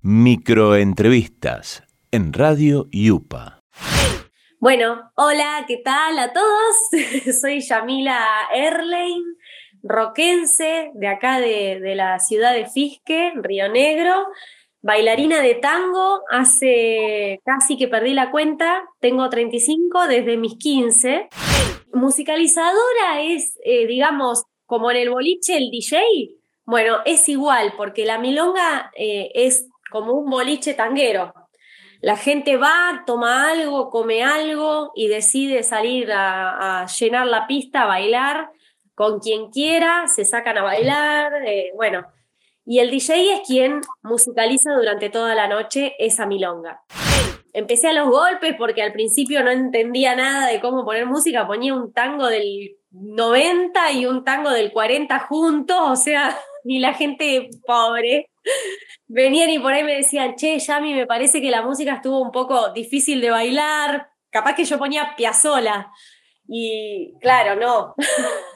Microentrevistas en Radio Yupa. Bueno, hola, ¿qué tal a todos? Soy Yamila Erlein, roquense de acá de, de la ciudad de Fisque, Río Negro, bailarina de tango, hace casi que perdí la cuenta, tengo 35 desde mis 15. Musicalizadora es, eh, digamos, como en el boliche el DJ, bueno, es igual, porque la milonga eh, es como un boliche tanguero. La gente va, toma algo, come algo y decide salir a, llenar la pista, a bailar con quien quiera, se sacan a bailar, eh, bueno. Y el DJ es quien musicaliza durante toda la noche esa milonga. Empecé a los golpes porque al principio no entendía nada de cómo poner música, ponía un tango del 90 y un tango del 40 juntos, o sea, y la gente pobre venían y por ahí me decían, che, Yami, me parece que la música estuvo un poco difícil de bailar, capaz que yo ponía piazola. Y claro, no.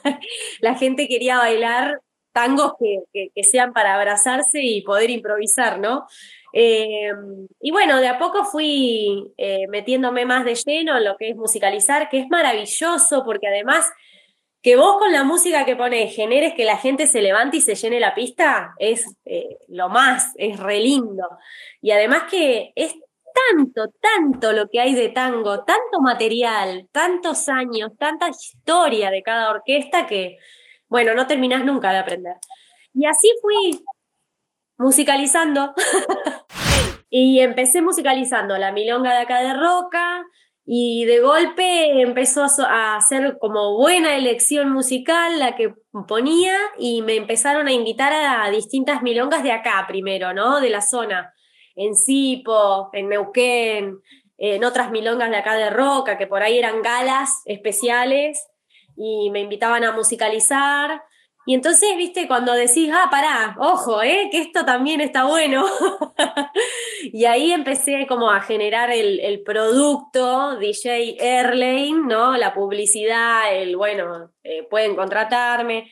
la gente quería bailar tangos que, sean para abrazarse y poder improvisar, ¿no? Em, y bueno, de a poco fui eh, metiéndome más de lleno en lo que es musicalizar, que es maravilloso porque además que vos con la música que pones generes que la gente se levante y se llene la pista, es eh, lo más, es re lindo. Y además que es tanto, tanto lo que hay de tango, tanto material, tantos años, tanta historia de cada orquesta que, bueno, no terminás nunca de aprender. Y así fui musicalizando. y empecé musicalizando la milonga de acá de Roca, y de golpe empezó a hacer como buena elección musical la que ponía y me empezaron a invitar a distintas milongas de acá primero, ¿no? De la zona, en Sipo, en Neuquén, en otras milongas de acá de Roca, que por ahí eran galas especiales y me invitaban a musicalizar. Y entonces, viste, cuando decís, ah, pará, ojo, eh, que esto también está bueno. y ahí empecé como a generar el, producto DJ Airlane, ¿no? La publicidad, el, bueno, eh, pueden contratarme.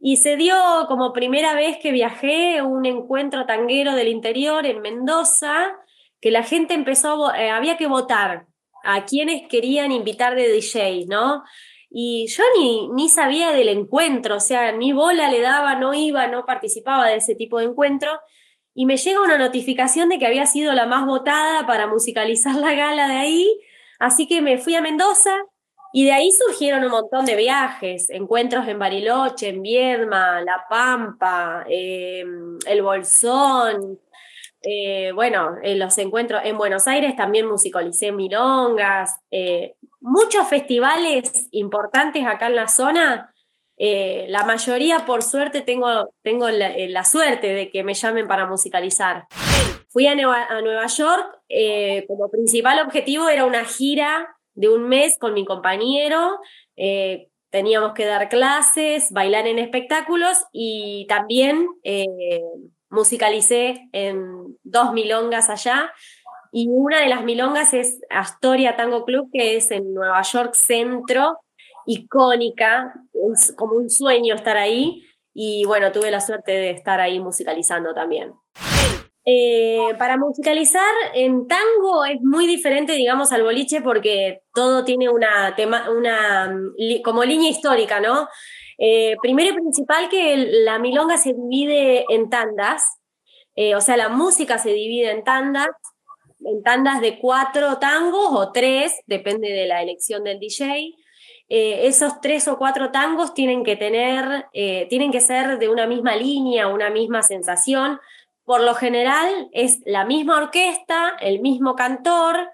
Y se dio como primera vez que viajé un encuentro tanguero del interior en Mendoza, que la gente empezó, eh, había que votar a quienes querían invitar de DJ, ¿no? Y yo ni, ni sabía del encuentro, o sea, ni bola le daba, no iba, no participaba de ese tipo de encuentro. Y me llega una notificación de que había sido la más votada para musicalizar la gala de ahí. Así que me fui a Mendoza y de ahí surgieron un montón de viajes, encuentros en Bariloche, en Viedma, La Pampa, em, El Bolsón. Eh, bueno, en los encuentros en Buenos Aires también musicalicé milongas. Eh, muchos festivales importantes acá en la zona. Eh, la mayoría, por suerte, tengo, tengo eh, la, suerte de que me llamen para musicalizar. Fui a Nueva, York, eh, como principal objetivo era una gira de un mes con mi compañero. teníamos que dar clases, bailar en espectáculos y también musicalicé en dos milongas allá y una de las milongas es Astoria Tango Club, que es en Nueva York Centro, icónica, es como un sueño estar ahí. Y bueno, tuve la suerte de estar ahí musicalizando también. Eh, para musicalizar en tango es muy diferente, digamos, al boliche porque todo tiene una, tema, una como línea histórica, ¿no? Eh, primero y principal que la milonga se divide en tandas, eh, o sea, la música se divide en tandas en tandas de cuatro tangos o tres, depende de la elección del DJ. Eh, esos tres o cuatro tangos tienen que tener, eh, tienen que ser de una misma línea, una misma sensación. Por lo general es la misma orquesta, el mismo cantor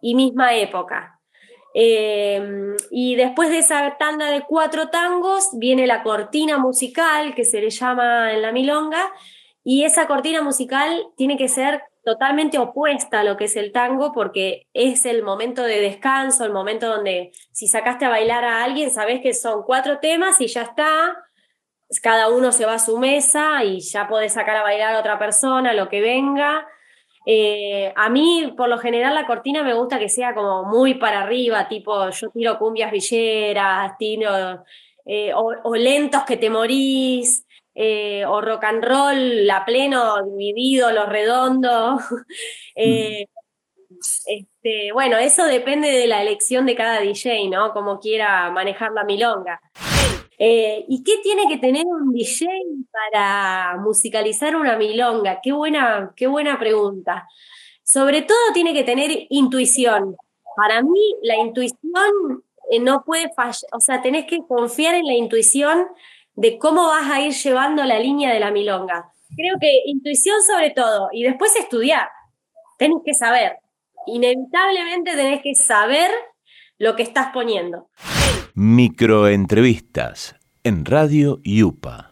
y misma época. Em, y después de esa tanda de cuatro tangos viene la cortina musical que se le llama en la milonga y esa cortina musical tiene que ser totalmente opuesta a lo que es el tango porque es el momento de descanso, el momento donde si sacaste a bailar a alguien, sabes que son cuatro temas y ya está, cada uno se va a su mesa y ya podés sacar a bailar a otra persona, lo que venga. Eh, a mí, por lo general, la cortina me gusta que sea como muy para arriba, tipo yo tiro cumbias villeras, tiro, eh, o lentos que te morís, eh, o rock and roll a pleno, dividido, los redondos. Eh, este, bueno, eso depende de la elección de cada DJ, ¿no? Como quiera manejar la milonga. Eh, ¿Y qué tiene que tener un DJ para musicalizar una milonga? Qué buena, qué buena pregunta. Sobre todo tiene que tener intuición. Para mí, la intuición eh, no puede fallar, o sea, tenés que confiar en la intuición de cómo vas a ir llevando la línea de la milonga. Creo que intuición sobre todo, y después estudiar. Tenés que saber. Inevitablemente tenés que saber lo que estás poniendo. Microentrevistas en Radio Yupa.